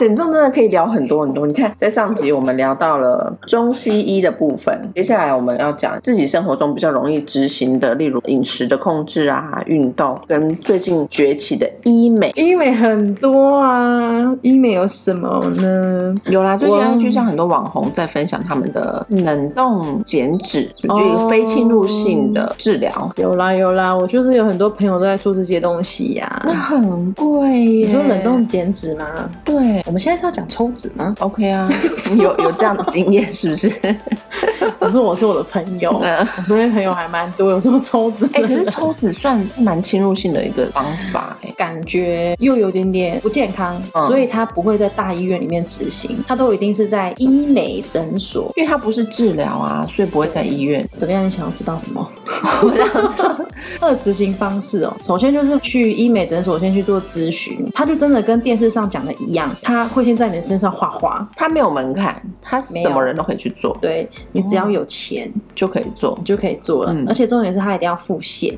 减重真的可以聊很多很多。你看，在上集我们聊到了中西医的部分，接下来我们要讲自己生活中比较容易执行的，例如饮食的控制啊、运动，跟最近崛起的医美。医美很多啊，医美有什么呢？有啦，最近我 IG 上很多网红在分享他们的冷冻减脂，就一个非侵入性的治疗。有啦有啦，我就是有很多朋友都在做这些东西呀、那很贵耶！你说冷冻减脂吗？对我们现在是要讲抽脂吗？，OK 啊，有有这样的经验是不是？可是我是我的朋友，嗯我身边朋友还蛮多有做抽脂的哎、可是抽脂算蛮侵入性的一个方法哎、感觉又有点点不健康，嗯所以他不会在大医院里面执行，他都一定是在医美诊所。因为它不是治疗啊，所以不会在医院。怎么样？你想要知道什么？我这样子，它的执行方式哦，首先就是去医美诊所先去做咨询，他就真的跟电视上讲的一样，他会先在你的身上画画，它没有门槛，它什么人都可以去做，对你只要有钱，就可以做你。就可以做了。嗯而且重点是他一定要付现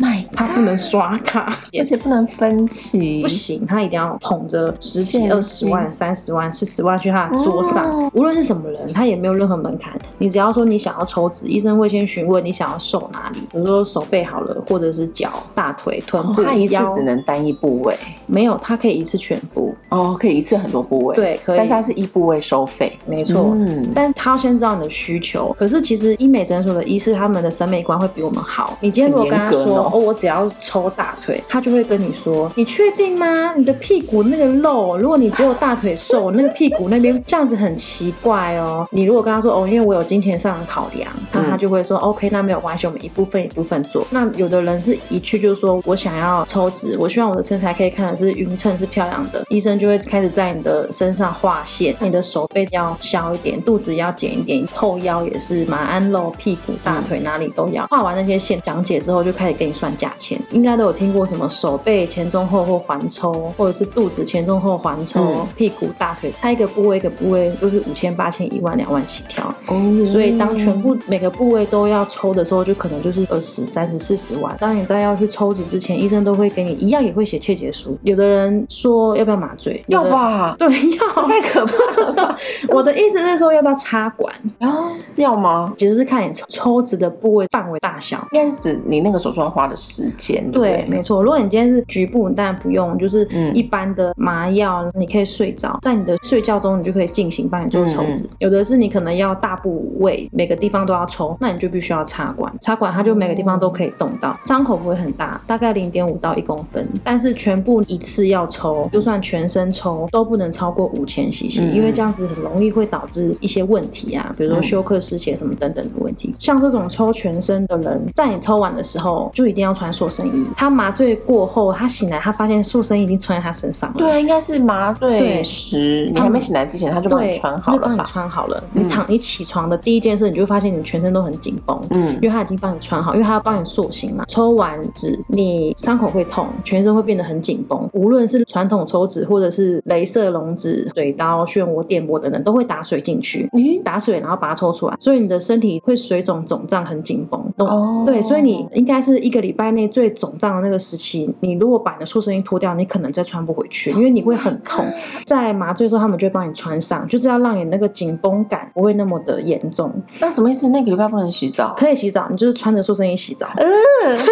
，My，他不能刷卡。而且不能分期，不行，他一定要捧着十几、二十万、三十万、四十万去他的桌上。哦无论是什么人，他也没有任何门槛。你只要说你想要抽脂，医生会先询问你想要瘦哪里，比如说手背好了，或者是脚、大腿、臀部、哦它一次。只能单一部位没有，它可以一次全部。哦，可以一次很多部位，，对，可以。但是它是一部位收费，没错。嗯，但是他要先知道你的需求。可是其实医美诊所的医师他们的审美观会比我们好。你今天如果跟他说哦，我只要抽大腿，他就会跟你说，你确定吗？你的屁股那个肉，如果你只有大腿瘦，那个屁股那边这样子很奇怪哦。你如果跟他说哦，因为我有金钱上的考量，那他就会说、OK，那没有关系，我们一部分一部分做。那有的人是一去就说我想要抽脂，我希望我的身材可以看的是匀称是漂亮的，医生就会开始在你的身上画线，你的手背要小一点，肚子要减一点，后腰也是马鞍肉、屁股、大腿哪里都要。画完那些线讲解之后，就开始给你算价钱。应该都有听过什么手背前中后或环抽，或者是肚子前中后环抽，嗯屁股、大腿，它一个部位一个部位都是五千、八千、一万、两万起跳。哦所以当全部每个部位都要抽的时候，就可能就是二十、三十、四十万。当你在要去抽脂之前，医生都会给你一样也会写切结书。有的人说要不要麻醉？要吧，对，要。太可怕了吧？我的意思是说要不要插管，啊，是要吗？其实是看你抽抽脂的部位范围大小。应该是指你那个手术要花的时间，对对，没错。如果你今天是局部，你当然不用，就是嗯一般的麻药，你可以睡着，在你的睡觉中，你就可以进行帮你做抽嗯脂。有的是你可能要大部位，每个地方都要抽，那你就必须要插管。插管它就每个地方都可以动到，伤口不会很大，大概零点五到一公分，但是全部一次要抽，就算全身抽都不能超过五千 CC，、嗯因为这样子很容易会导致一些问题啊，比如说嗯休克失血什么等等的问题。像这种抽全身的人，在你抽完的时候就一定要穿塑身衣。他麻醉过后，他醒来，他发现塑身衣已经穿在他身上了。对啊，应该是麻醉对时，你还没醒来之前，他就帮你，穿好了吧帮你？穿好了。你躺，你起床的第一件事，你就发现你全身都很紧绷。嗯因为他已经帮你穿好，因为他要帮你塑形嘛。抽完纸，你伤口会痛，全身会变得很紧绷。无论是传统抽纸，或者是镭射溶脂、水刀、漩涡、电波等等，都会打水进去。咦，打水，然后把它抽出来，所以你的身体会水肿、肿胀、很紧绷。哦对，所以你应该是一个礼拜内最肿胀的那个时期。你如果把你的塑身衣脱掉，你可能再穿不回去，因为你会很痛。在麻醉的时候，他们就会帮你穿上，就是要让你那个紧绷感不会那么的严重。那什么意思？那个礼拜不能洗澡？可以洗澡，你就是穿着塑身衣洗澡。嗯，真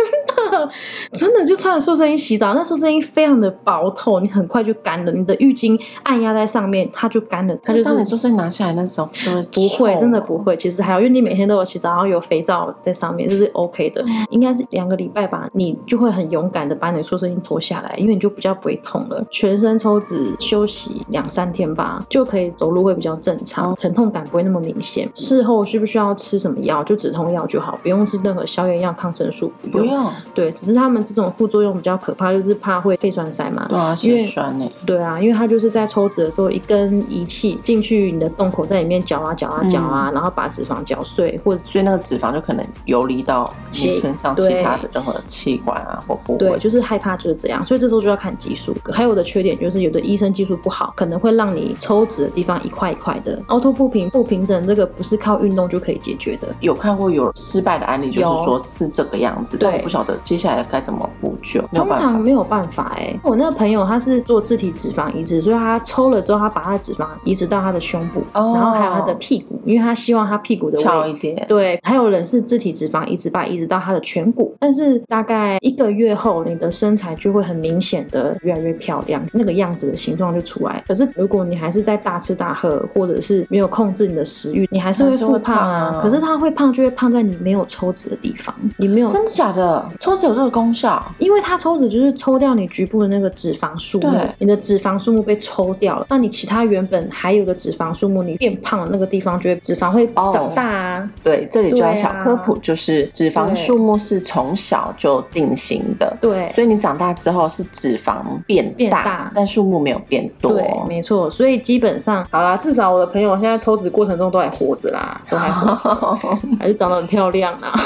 的真的就穿着塑身衣洗澡，那塑身衣非常的薄透，你很快就干了。你的浴巾按压在上面，它就干了，它就是当你做生意拿下来那时候，是不会，真的不会。其实还好，因为你每天都有洗澡，然后有肥皂在上面，这是 OK 的。应该是两个礼拜吧，你就会很勇敢的把你的塑身衣脱下来，因为你就比较不会痛了。全身抽脂休息两三天吧，就可以走路会比较正常，疼痛感不会那么明显。事后需不需要吃什么药？就止痛药就好，不用吃任何消炎药、抗生素，不用。不用，对，只是他们这种副作用比较可怕，就是怕会肺栓塞嘛。对啊，血栓呢？对啊，因为它就是在抽脂的时候，一根仪器进去你的洞口，在里面搅啊搅啊搅啊，然后把脂肪搅碎，或者所以那个脂肪就可能游离到你身上其他的任何器官啊或部对，位。就是害怕就是这样，所以这时候就要看技术。还有的缺点就是有的医生技术不好，可能会让你抽脂的地方一块一块的，凹凸不平、不平整，这个不是靠运动就可以解决的。有看过有失败的案例，就是说是这个样子，对但我不晓得接下来该怎么补救，通。常没有办法哎、我那个朋友他是做自体脂肪移植，所以他抽了之后，他把他的脂肪移植到他的胸部，哦然后还有他的屁股，因为他希望他屁股的位翘一点，对，还有人是自体脂肪移植把移植到他的颧骨，但是大概一个月后，你的身材就会很明显的越来越漂亮，那个样子的形状就出来。可是如果你还是在大吃大喝，或者是没有控制你的食欲，你还是会还是会复胖啊。胖啊可是他会胖，就会胖在你没有抽脂的地方，你没有。真的假的？抽脂有这个功效？因为它抽脂就是抽掉你局部的那个脂肪数目对，你的脂肪数目被抽掉了，那你其他原本还有的脂肪数目，你变胖的那个地方就会脂肪会哦长大啊。对，这里就要小科普，就是脂肪数目是从小就定型的，对，所以你长大之后是脂肪变变大但数目没有变多。对，没错，所以基本上好啦，至少我的朋友现在抽脂过程中都还活着啦，都还活着，还是长得很漂亮啊。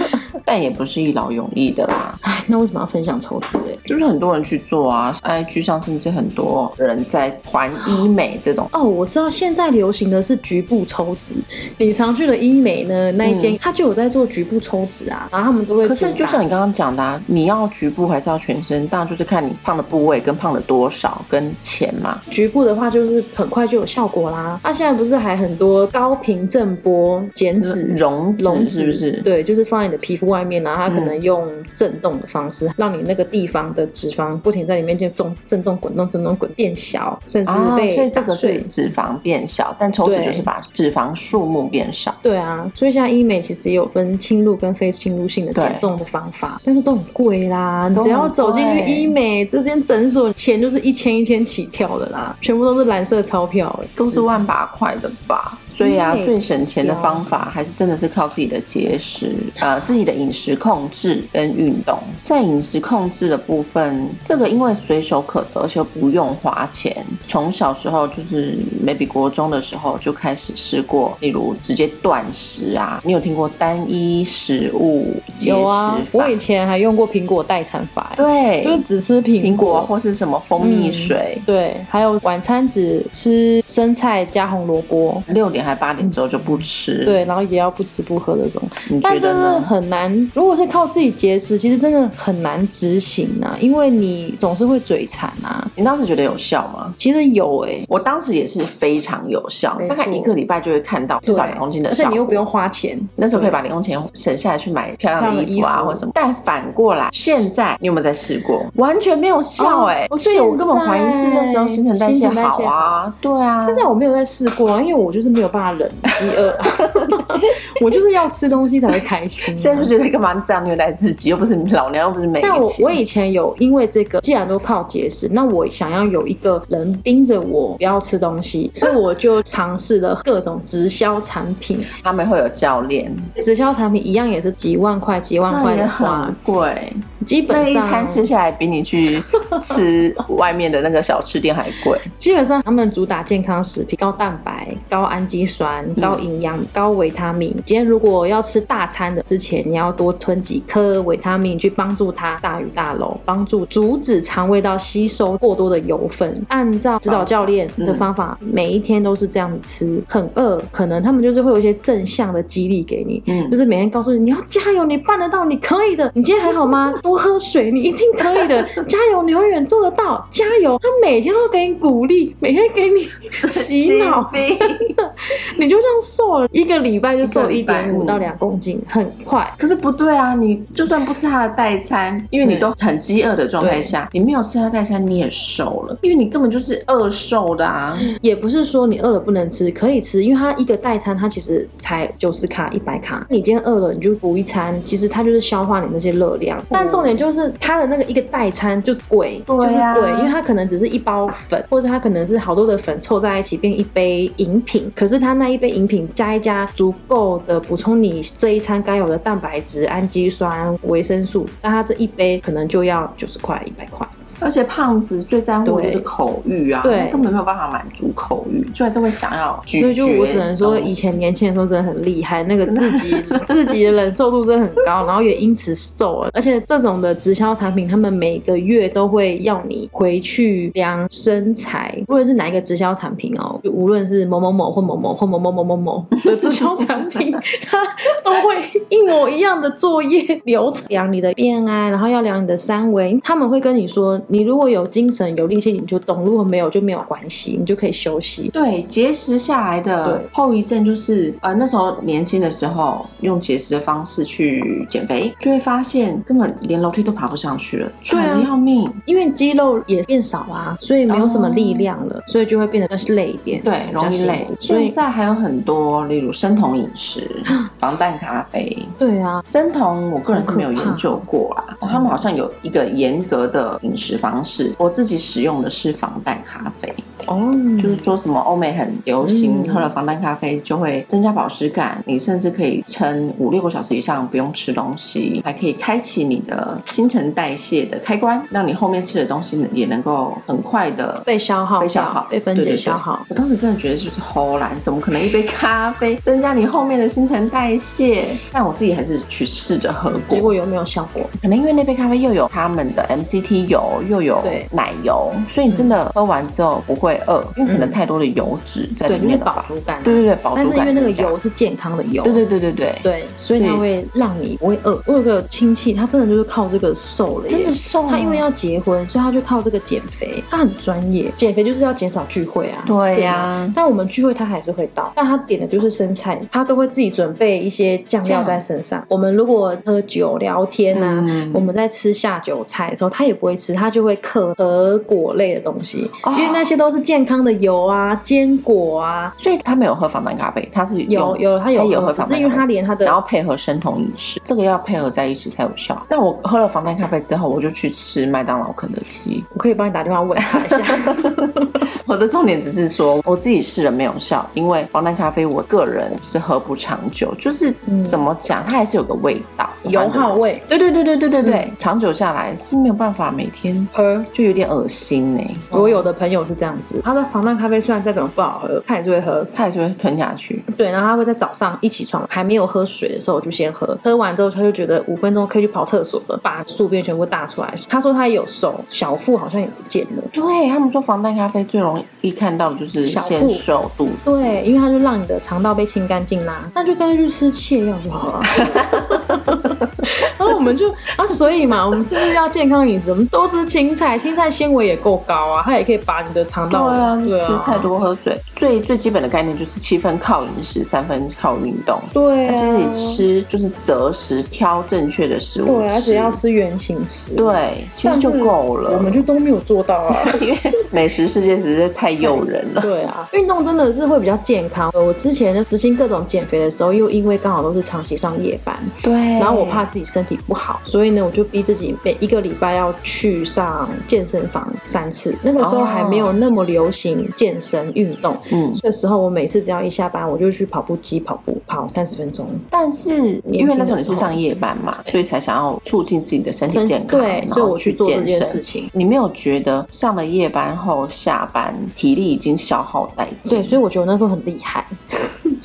但也不是一劳永逸的啦，哎，那为什么要分享抽脂嘞？就是很多人去做啊，IG 上甚至很多人在团医美这种。哦，我知道现在流行的是局部抽脂，你常去的医美呢那一间，他就有在做局部抽脂啊，然后他们都会。可是就像你刚刚讲的、啊，你要局部还是要全身？当然就是看你胖的部位跟胖的多少跟钱嘛。局部的话，就是很快就有效果啦。那、现在不是还很多高频震波减脂溶脂溶脂是不是？对，就是放在你的皮肤外面，然后它可能嗯用震动的方式，让你那个地方的脂肪不停在里面就动、震动、滚动、震动、滚变小，甚至啊，被所以这个是打碎。脂肪变小，但抽脂就是把脂肪数目变少。对啊，所以现在医美其实也有分侵入跟非侵入性的减重的方法，但是都很贵啦。你只要走进去医美这间诊所，钱就是一千一千起跳的啦，全部都是蓝色钞票、欸，都是万把块的吧，所以啊，最省钱的方法还是真的是靠自己的节食，呃，自己的饮食控制跟运动。在饮食控制的部分，这个因为随手可得，而且不用花钱。从小时候就是 maybe 国中的时候就开始试过，例如直接断食啊。你有听过单一食物节食有啊，我以前还用过苹果代餐法、欸，对，就是只吃苹苹果果或是什么蜂蜜水。对，还有晚餐只吃生菜加红萝卜，六点还八点之后就不吃，，对，然后也要不吃不喝这种。你觉得呢？很难，如果是靠自己节食，其实真的很难执行啊，因为你总是会嘴馋啊。你当时觉得有效吗？其实有诶、我当时也是非常有效大概一个礼拜就会看到至少两公斤的效果。而且你又不用花钱，那时候可以把零用钱省下来去买漂亮的衣服啊，或者什么。但反过来，现在你有没有在试过？完全没有效哎、哦所以我根本怀疑是那时候新陈代谢新陈代谢好啊，对啊。现在我没有在试过啊，因为我就是没有办法忍饥饿，我就是要吃东西才会开心啊、现在就觉得干嘛这样虐待自己？又不是老娘，又不是没钱。但我我以前有因为这个，既然都靠节食，那我想要有一个人盯着我不要吃东西，所以我就尝试了各种直销产品。他们会有教练，直销产品一样也是几万块、几万块的花很，贵。基本上那一餐吃下来比你去吃外面的那个小吃店还贵。基本上他们主打健康食品，高蛋白、高氨基酸、高营养、高维他命。今天如果要吃大餐的之前，你要多吞几颗维他命，去帮助它大鱼大肉，帮助阻止肠胃道吸收过多的油分。按照指导教练的方法，每一天都是这样子吃。很饿，可能他们就是会有一些正向的激励给你，嗯就是每天告诉你你要加油，你办得到，你可以的。你今天还好吗？多喝水，你一定可以的。加油，你永远做得到，加油！他每天都给你鼓励，每天给你洗脑，你就这样瘦了，一个礼拜就瘦一点五到两公斤，很快。可是不对啊！你就算不吃他的代餐，因为你都很饥饿的状态下，你没有吃他代餐，你也瘦了，因为你根本就是饿瘦的啊！也不是说你饿了不能吃，可以吃，因为它一个代餐它其实才九十卡、一百卡。你今天饿了，你就补一餐，其实它就是消化你那些热量。但重点就是它的那个一个代餐就贵，对就是啊贵，因为它可能只是一包粉，或者它可能是好多的粉凑在一起变一杯饮品。可是它那一杯饮品加一加，足够的补充你这一餐该有的蛋白质、氨基酸、维生素，那它这一杯可能就要九十块、一百块。而且胖子最在乎的就是口欲啊，对根本没有办法满足口欲，就还是会想要咀嚼。所以就我只能说，以前年轻的时候真的很厉害，那个自己 自己的忍受度真的很高，然后也因此瘦了。而且这种的直销产品，他们每个月都会要你回去量身材，无论是哪一个直销产品哦，就无论是某某某或某某或某某某某某的直销产品，它都会一模一样的作业流程，量你的 BMI，然后要量你的三围，他们会跟你说，你如果有精神有力气你就动，如果没有就没有关系，你就可以休息。对节食下来的后遗症就是，呃，那时候年轻的时候用节食的方式去减肥，就会发现根本连楼梯都爬不上去了，对啊喘的要命。因为肌肉也变少啊，所以没有什么力量了，所以就会变得更累一点。对，容易累现在还有很多，例如生酮饮食、防弹咖啡。对啊，生酮，我个人是没有研究过啦。他们好像有一个严格的饮食方式，我自己使用的是防弹咖啡。哦，就是说什么欧美很流行，嗯喝了防弹咖啡就会增加饱食感，你甚至可以撑五六个小时以上不用吃东西，还可以开启你的新陈代谢的开关，让你后面吃的东西呢也能够很快的被消耗、被消耗、被分解消耗。我当时真的觉得就是齁懒，怎么可能一杯咖啡增加你后面的新陈代谢？但我自己还是去试着喝过，结果有没有效果？可能因为那杯咖啡又有他们的 MCT 油，又有对奶油，所以你真的喝完之后不会饿，因为可能太多的油脂在里对，因为面了吧？饱足感、啊。对对对，饱足但是因为那个油是健康的油。对对对对对，对，所以它会让你不会饿。我有个亲戚，他真的就是靠这个瘦了，真的瘦啊他因为要结婚，所以他就靠这个减肥。他很专业，减肥就是要减少聚会啊。对呀吗但我们聚会他还是会到，但他点的就是生菜，他都会自己准备一些酱料在身上。我们如果喝酒聊天啊，嗯我们在吃下酒菜的时候，他也不会吃，他就会嗑核果类的东西，哦因为那些都是健康的油啊、坚果啊。所以他没有喝防弹咖啡，他是有有，他有，他有喝只是因为。他连他的然后配合生酮饮食，这个要配合在一起才有效。那我喝了防弹咖啡之后，我就去吃麦当劳、肯德基。我可以帮你打电话问他一下。我的重点只是说，我自己试了没有效，因为防弹咖啡我个人是喝不长久，就是嗯怎么讲，它还是有个味道，油耗味，对对对对对对对，嗯长久下来是没有办法每天喝。就有点恶心呢、我有的朋友是这样子，他的防弹咖啡虽然再怎么不好喝，他也是会喝。他也是会吞下去。对，然后他会在早上一起床还没有喝水的时候就先喝，喝完之后他就觉得五分钟可以去跑厕所了，把宿便全部大出来。他说他也有瘦，小腹好像也不见了。对他们说，防弹咖啡最容易看到的就是小腹先瘦肚子。对，因为它就让你的肠道被清干净啦，那就干脆去吃泻药就好了。然后我们就啊，所以嘛，我们是不是要健康饮食？我们多吃青菜，青菜纤维也够高啊，它也可以把你的肠道对啊，对啊吃菜多喝水，最最基本的概念就是七分靠饮食，三分靠运动。对啊，那其实你吃就是择食，挑正确的食物吃，对，而且要吃原形食，，对，其实就够了。我们就都没有做到啊。因为美食世界实在太诱人了。对啊，运动真的是会比较健康。我之前就执行各种减肥的时候，又因为刚好都是长期上夜班，对，然后我怕自己身体不好，所以呢，我就逼自己每一个礼拜要去上健身房三次。那个时候还没有那么流行健身运动，嗯，这时候我每次只要一下班，我就去跑步机跑步，跑三十分钟。但是因为那时候你是上夜班嘛，所以才想要促进自己的身体健康，对，然所以我去做这件事情。你没有觉得上了夜班后下班体力已经消耗殆尽？对，所以我觉得我那时候很厉害。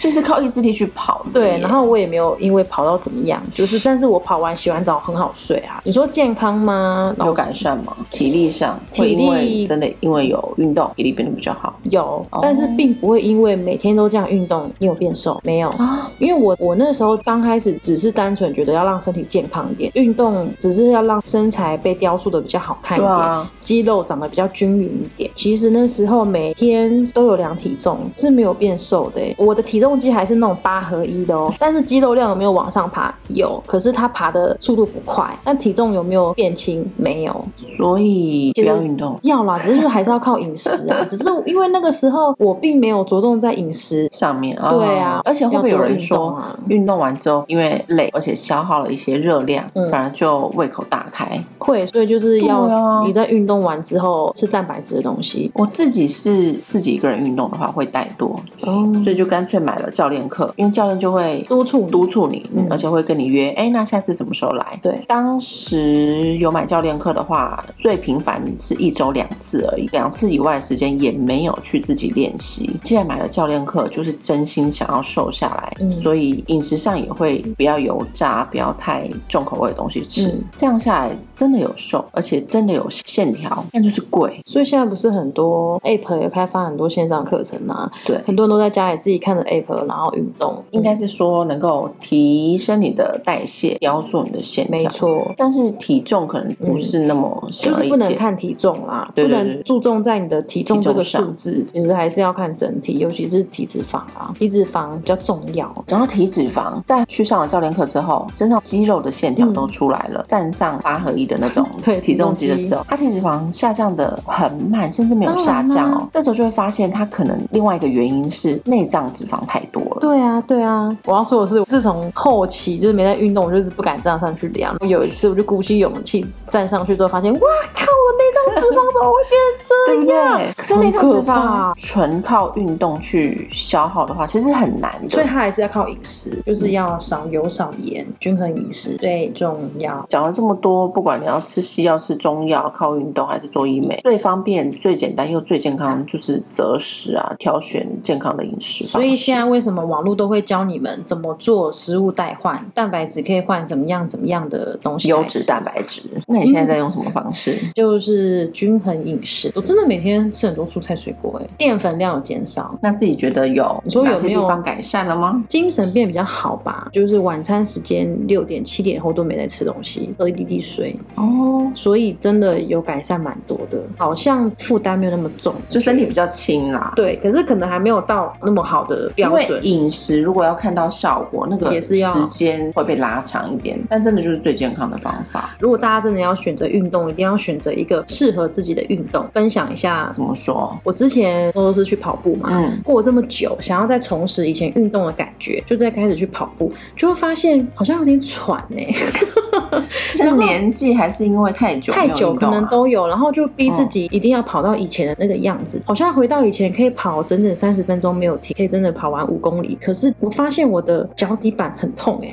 所以是靠意志力去跑对，然后我也没有因为跑到怎么样，就是，但是我跑完洗完澡很好睡啊。你说健康吗？有改善吗？体力上体力真的因为有运动，体力变得比较好有，但是并不会因为每天都这样运动，你有变瘦没有？啊。因为我我那时候刚开始只是单纯觉得要让身体健康一点，运动只是要让身材被雕塑的比较好看一点，肌肉长得比较均匀一点。其实那时候每天都有量体重，是没有变瘦的欸、我的体重机还是那种八合一的哦，但是肌肉量有没有往上爬？有，可是它爬的速度不快。但体重有没有变轻？没有。所以不要运动。要啦，只是还是要靠饮食啊。只是因为那个时候我并没有着重在饮食。上面啊，对啊而且会不会有人说啊，运动完之后因为累，而且消耗了一些热量，嗯反而就胃口大开？会，所以就是要你在运动完之后吃蛋白质的东西。我自己是自己一个人运动的话会带多，哦，所以就干脆买了教练课，因为教练就会督促督促你，嗯而且会跟你约，哎，那下次什么时候来？对当时有买教练课的话，最频繁是一周两次而已，两次以外的时间也没有去自己练习。既然买了教练课，就是真心想要瘦下来，嗯所以饮食上也会不要油炸，不要太重口味的东西吃。嗯这样下来真的有瘦，而且真的有线条，但就是贵。所以现在不是很多 App 也开发很多线上课程啊，对，很多人都在家里自己看着 App，然后运动，应该是说能够提升你的代谢，雕塑你的线条。没错。但是体重可能不是那么显就是不能。看体重啦，对对不能注重在你的体重这个数字，其实还是要看整体，尤其是体脂肪啊，体脂肪比较重要。讲到体脂肪，在去上了教练课之后，身上肌肉的线条都出来了，站上八合一的那种嗯 对体重机的时候，它体脂肪下降的很慢，甚至没有下降哦。这时候就会发现，它可能另外一个原因是内脏脂肪太多了。对啊，对啊，我要说的是，自从后期就是没在运动，我就是不敢这样上去量。有一次，我就鼓起勇气站上去之后，发现哇靠，我内脏脂肪怎么会变成这样？对？可是内脏脂很可怕肪纯靠运动去消耗的话，其实很难的。所以它还是要靠饮食，就是要少油少盐，均衡饮食最重要。讲了这么多，不管你要吃西药、吃中药、靠运动还是做医美，最方便、最简单又最健康就是择食啊，挑选健康的饮食。所以现在为什么网络都会教你们怎么做食物代换，蛋白质可以换怎么样怎么样的东西？优质蛋白质，那你现在在用什么方式？就是均衡饮食。我真的每天吃很多蔬菜水果，哎，淀粉量有减少，那自己觉得有你说有些没有地方改善了吗？精神变比较好吧。就是晚餐时间六点七点后都没在吃东西，喝一滴滴水，哦，所以真的有改善蛮多的，好像负担没有那么重。就身体比较轻啦。对，可是可能还没有到那么好的标准。饮食如果要看到效果，那个也是要时间会被拉长一点，但真的就是最健康的方法。如果大家真的要选择运动，一定要选择一个适合自己的运动。分享一下怎么说？我之前都是去跑步嘛，嗯过了这么久，想要再重拾以前运动的感觉，就再开始去跑步，就会发现好像有点喘哎、是年纪还是因为太久太久可能都有，然后就逼自己一定要跑到以前的那个样子，好像回到以前可以跑整整三十分钟没有停，可以真的跑完五公里。可是我发现我的脚底板很痛哎、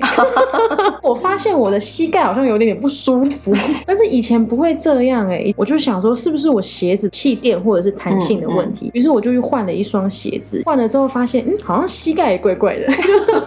我发现我的膝盖好像有点点不舒服，但是以前不会这样哎、我就想说是不是我鞋子气垫或者是弹性的问题，于是我就去换了一双鞋子，换了之后发现嗯好像膝盖也怪怪的，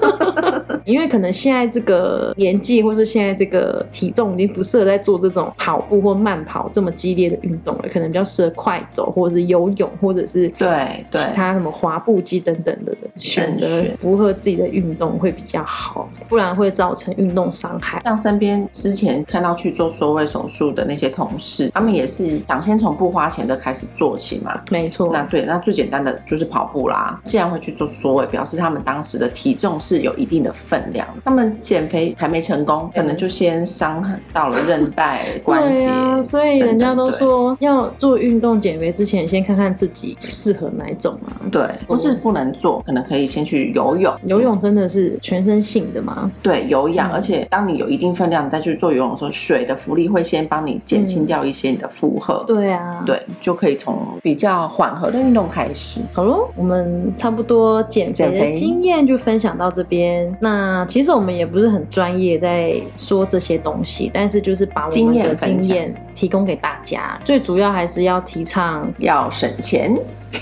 因为可能现在这个年纪或是现在这个体重已经不适合在做这种跑步或慢跑这么激烈的运动了，可能比较适合快走或者是游泳或者是对对其他什么滑步机等等的选择符合自己的运动会比较好，不然会造成运动伤害。像身边之前看到去做缩胃手术的那些同事，他们也是想先从不花钱的开始做起嘛。没错，那对，那最简单的就是跑步啦。既然会去做缩胃，表示他们当时的体重是有一定的分量。他们减肥还没成功，可能就先伤到了韧带、关节。所以人家都说要做运动减肥之前，先看看自己适合哪一种啊。对，不是不能做，可能可以先去游泳。游泳真的是全身性的吗？对有氧，嗯而且当你有一定分量，你再去做游泳的时候，水的浮力会先帮你减轻掉一些你的负荷。对啊，。对，就可以从比较缓和的运动开始。好喽，我们差不多减肥的减肥经验就分享到这边。那其实我们也不是很专业在说这些东西，但是就是把我经们的经验提供给大家。最主要还是要提倡要省钱，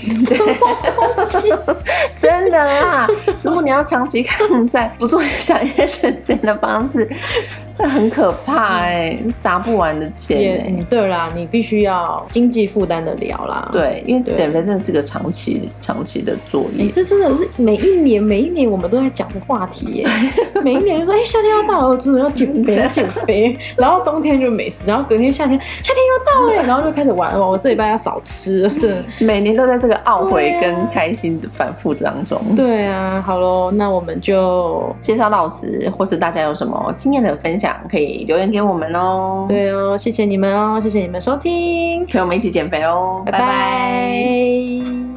真的啦！如果你要长期抗战，不做想一些省钱的方式，那很可怕哎、砸不完的钱也哎、嗯对啦，你必须要经济负担的了啦。。对，因为减肥真的是个长期长期的作哎、业。这真的是每一年每一年我们都在讲的话题耶。每一年就说，哎、夏天要到了，我真的要减肥，要减肥。然后冬天就没事，然后隔天夏天，夏天又到了，然后就开始玩了。我这礼拜要少吃了，真的。每年都在这个懊悔跟开心的反复当中。对啊，好喽，那我们就介绍到此，或是大家有什么经验的分享，可以留言给我们哦。，对哦，谢谢你们哦，谢谢你们收听，陪我们一起减肥喽，拜拜